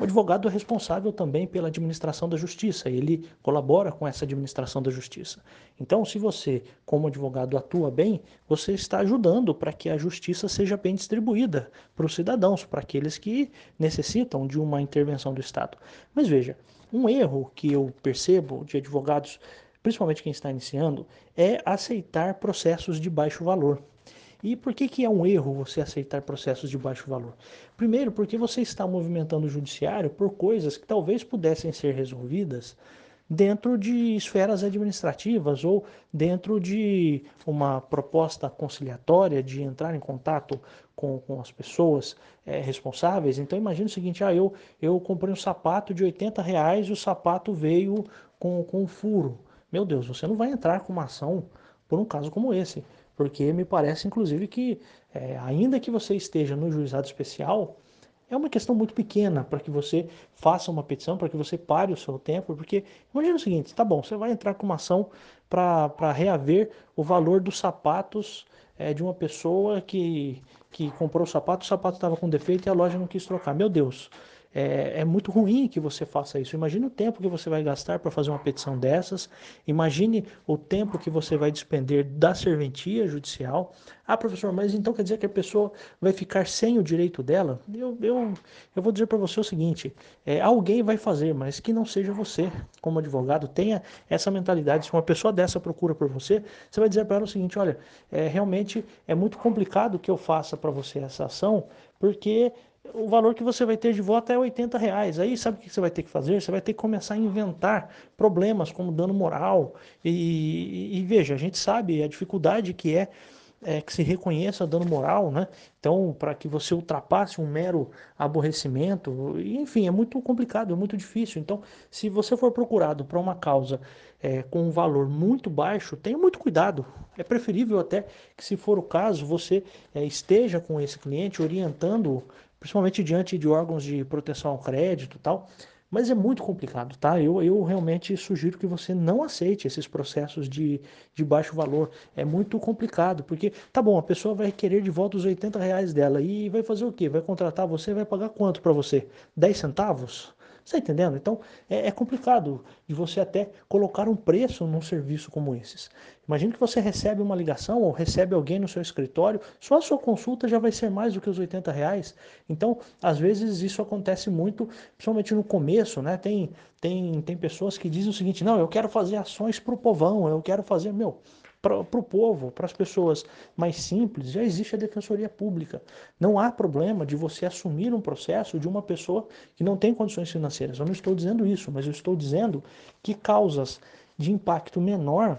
O advogado é responsável também pela administração da justiça, ele colabora com essa administração da justiça. Então, se você, como advogado, atua bem, você está ajudando para que a justiça seja bem distribuída para os cidadãos, para aqueles que necessitam de uma intervenção do Estado. Mas veja, um erro que eu percebo de advogados, principalmente quem está iniciando, é aceitar processos de baixo valor. E por que, que é um erro você aceitar processos de baixo valor? Primeiro, porque você está movimentando o judiciário por coisas que talvez pudessem ser resolvidas dentro de esferas administrativas ou dentro de uma proposta conciliatória de entrar em contato com, com as pessoas é, responsáveis. Então imagine o seguinte, ah, eu, eu comprei um sapato de 80 reais e o sapato veio com, com um furo. Meu Deus, você não vai entrar com uma ação por um caso como esse porque me parece, inclusive, que é, ainda que você esteja no juizado especial, é uma questão muito pequena para que você faça uma petição, para que você pare o seu tempo, porque imagina o seguinte, tá bom, você vai entrar com uma ação para reaver o valor dos sapatos é, de uma pessoa que, que comprou o sapato, o sapato estava com defeito e a loja não quis trocar. Meu Deus, é, é, muito ruim que você faça isso. Imagine o tempo que você vai gastar para fazer uma petição dessas. Imagine o tempo que você vai despender da serventia judicial. Ah, professor, mas então quer dizer que a pessoa vai ficar sem o direito dela? Eu, eu, eu vou dizer para você o seguinte: é, alguém vai fazer, mas que não seja você, como advogado. Tenha essa mentalidade. Se uma pessoa dessa procura por você, você vai dizer para ela o seguinte: olha, é, realmente é muito complicado que eu faça para você essa ação, porque o valor que você vai ter de volta é 80 reais. Aí sabe o que você vai ter que fazer? Você vai ter que começar a inventar problemas como dano moral. E, e, e veja, a gente sabe a dificuldade que é, é, que se reconheça dano moral, né? Então, para que você ultrapasse um mero aborrecimento, enfim, é muito complicado, é muito difícil. Então, se você for procurado para uma causa é, com um valor muito baixo, tenha muito cuidado. É preferível até que, se for o caso, você é, esteja com esse cliente orientando principalmente diante de órgãos de proteção ao crédito tal. Mas é muito complicado, tá? Eu, eu realmente sugiro que você não aceite esses processos de, de baixo valor. É muito complicado, porque, tá bom, a pessoa vai querer de volta os 80 reais dela e vai fazer o quê? Vai contratar você, vai pagar quanto para você? 10 centavos? Está entendendo? Então é, é, complicado de você até colocar um preço num serviço como esses. Imagine que você recebe uma ligação ou recebe alguém no seu escritório, só a sua consulta já vai ser mais do que os 80 reais. Então, às vezes isso acontece muito, principalmente no começo, né? Tem, tem, tem pessoas que dizem o seguinte: não, eu quero fazer ações para o povão, eu quero fazer, meu para o povo, para as pessoas mais simples, já existe a defensoria pública. Não há problema de você assumir um processo de uma pessoa que não tem condições financeiras. Eu não estou dizendo isso, mas eu estou dizendo que causas de impacto menor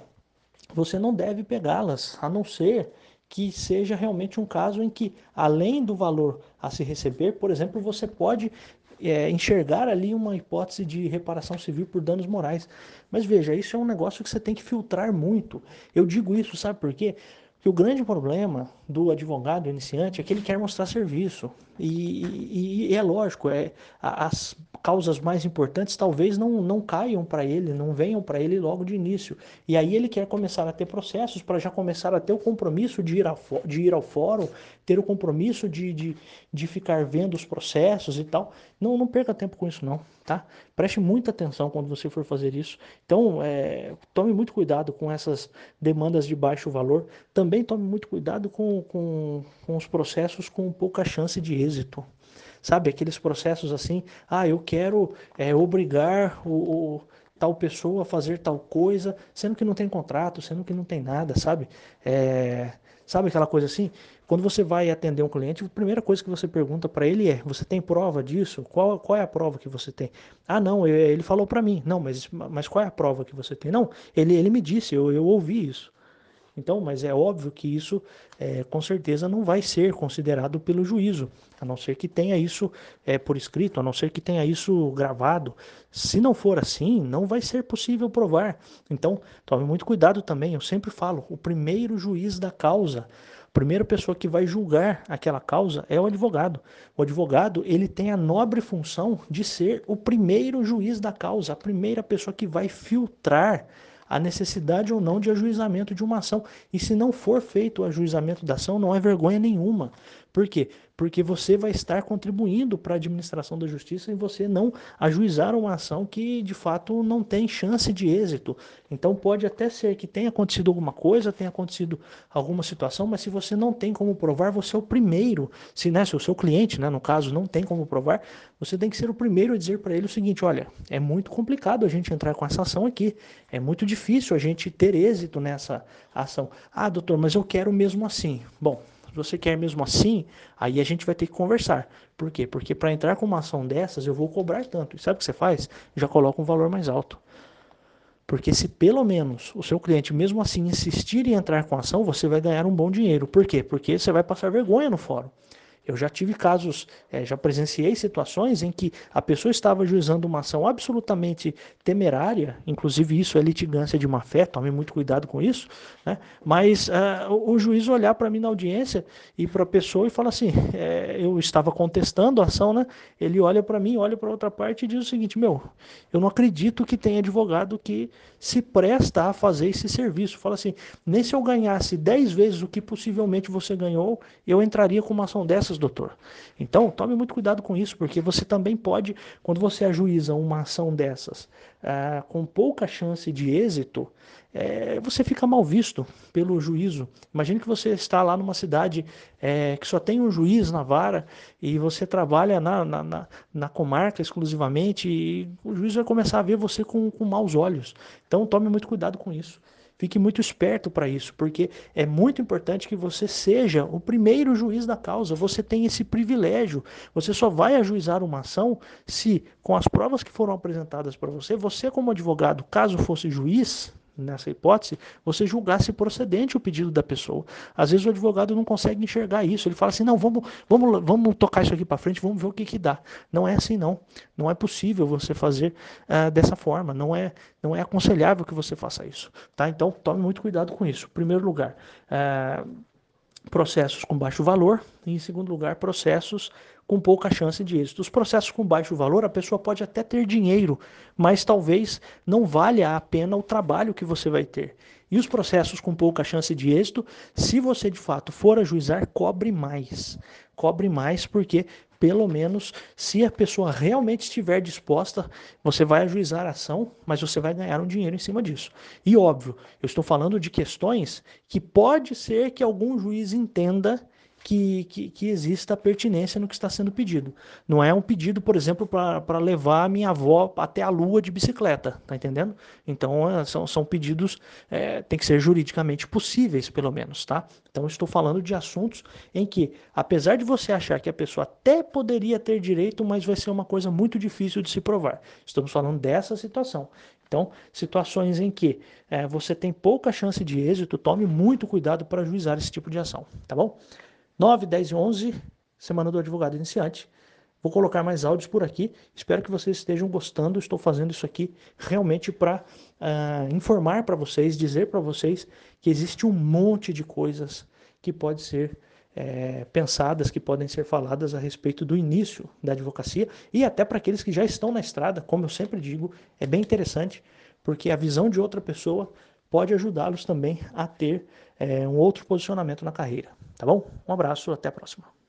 você não deve pegá-las, a não ser que seja realmente um caso em que, além do valor a se receber, por exemplo, você pode é, enxergar ali uma hipótese de reparação civil por danos morais. Mas veja, isso é um negócio que você tem que filtrar muito. Eu digo isso, sabe por quê? Porque o grande problema do advogado iniciante é que ele quer mostrar serviço. E, e, e é lógico, é, as causas mais importantes talvez não, não caiam para ele, não venham para ele logo de início. E aí ele quer começar a ter processos para já começar a ter o compromisso de ir, a, de ir ao fórum, ter o compromisso de, de, de ficar vendo os processos e tal. Não, não perca tempo com isso não, tá? Preste muita atenção quando você for fazer isso. Então, é, tome muito cuidado com essas demandas de baixo valor. Também tome muito cuidado com, com, com os processos com pouca chance de êxito. Sabe, aqueles processos assim, ah, eu quero é, obrigar o, o tal pessoa a fazer tal coisa, sendo que não tem contrato, sendo que não tem nada, sabe? É, sabe aquela coisa assim? Quando você vai atender um cliente, a primeira coisa que você pergunta para ele é: você tem prova disso? Qual, qual é a prova que você tem? Ah, não, ele falou para mim. Não, mas, mas qual é a prova que você tem? Não, ele, ele me disse, eu, eu ouvi isso. Então, mas é óbvio que isso é, com certeza não vai ser considerado pelo juízo, a não ser que tenha isso é, por escrito, a não ser que tenha isso gravado. Se não for assim, não vai ser possível provar. Então, tome muito cuidado também. Eu sempre falo: o primeiro juiz da causa a primeira pessoa que vai julgar aquela causa é o advogado. O advogado, ele tem a nobre função de ser o primeiro juiz da causa, a primeira pessoa que vai filtrar a necessidade ou não de ajuizamento de uma ação. E se não for feito o ajuizamento da ação, não é vergonha nenhuma, Por quê? Porque você vai estar contribuindo para a administração da justiça e você não ajuizar uma ação que de fato não tem chance de êxito. Então pode até ser que tenha acontecido alguma coisa, tenha acontecido alguma situação, mas se você não tem como provar, você é o primeiro. Se, né, se o seu cliente, né, no caso, não tem como provar, você tem que ser o primeiro a dizer para ele o seguinte: olha, é muito complicado a gente entrar com essa ação aqui, é muito difícil a gente ter êxito nessa ação. Ah, doutor, mas eu quero mesmo assim. Bom, se você quer mesmo assim, aí a gente vai ter que conversar. Por quê? Porque para entrar com uma ação dessas, eu vou cobrar tanto. E sabe o que você faz? Já coloca um valor mais alto. Porque se pelo menos o seu cliente, mesmo assim, insistir em entrar com a ação, você vai ganhar um bom dinheiro. Por quê? Porque você vai passar vergonha no fórum. Eu já tive casos, é, já presenciei situações em que a pessoa estava juizando uma ação absolutamente temerária, inclusive isso é litigância de má fé, tome muito cuidado com isso, né? mas uh, o, juiz olhar para mim na audiência e para a pessoa e fala assim: é, eu estava contestando a ação, né? ele olha para mim, olha para outra parte e diz o seguinte: meu, eu não acredito que tem advogado que se presta a fazer esse serviço. Fala assim: nem se eu ganhasse 10 vezes o que possivelmente você ganhou, eu entraria com uma ação dessa doutor. Então, tome muito cuidado com isso, porque você também pode, quando você ajuiza uma ação dessas ah, com pouca chance de êxito, é, você fica mal visto pelo juízo. Imagine que você está lá numa cidade é, que só tem um juiz na vara e você trabalha na, na, na, na, comarca exclusivamente e o juiz vai começar a ver você com, com maus olhos. Então tome muito cuidado com isso. Fique muito esperto para isso, porque é muito importante que você seja o primeiro juiz da causa. Você tem esse privilégio. Você só vai ajuizar uma ação se, com as provas que foram apresentadas para você, você, como advogado, caso fosse juiz, nessa hipótese, você julgasse procedente o pedido da pessoa. Às vezes o advogado não consegue enxergar isso. Ele fala assim: não, vamos, vamos, vamos tocar isso aqui para frente, vamos ver o que, que dá. Não é assim, não. Não é possível você fazer uh, dessa forma. Não é, não é aconselhável que você faça isso. Tá? Então, tome muito cuidado com isso. Em primeiro lugar, uh, processos com baixo valor. E, em segundo lugar, processos com pouca chance de êxito. Os processos com baixo valor, a pessoa pode até ter dinheiro, mas talvez não valha a pena o trabalho que você vai ter. E os processos com pouca chance de êxito, se você de fato for ajuizar, cobre mais. Cobre mais porque pelo menos se a pessoa realmente estiver disposta, você vai ajuizar a ação, mas você vai ganhar um dinheiro em cima disso. E óbvio, eu estou falando de questões que pode ser que algum juiz entenda que, que, que, exista pertinência no que está sendo pedido. Não é um pedido, por exemplo, para levar a minha avó até a lua de bicicleta, tá entendendo? Então, é, são, são pedidos, é, tem que ser juridicamente possíveis, pelo menos, tá? Então, estou falando de assuntos em que, apesar de você achar que a pessoa até poderia ter direito, mas vai ser uma coisa muito difícil de se provar. Estamos falando dessa situação. Então, situações em que é, você tem pouca chance de êxito, tome muito cuidado para juizar esse tipo de ação, tá bom? 9, 10 e 11, Semana do Advogado Iniciante. Vou colocar mais áudios por aqui. Espero que vocês estejam gostando. Estou fazendo isso aqui realmente para uh, ah, informar para vocês, dizer para vocês que existe um monte de coisas que pode ser é, pensadas, que podem ser faladas a respeito do início da advocacia e até para aqueles que já estão na estrada, como eu sempre digo, é bem interessante, porque a visão de outra pessoa pode ajudá-los também a ter é, um outro posicionamento na carreira. Tá bom? Um abraço, até a próxima.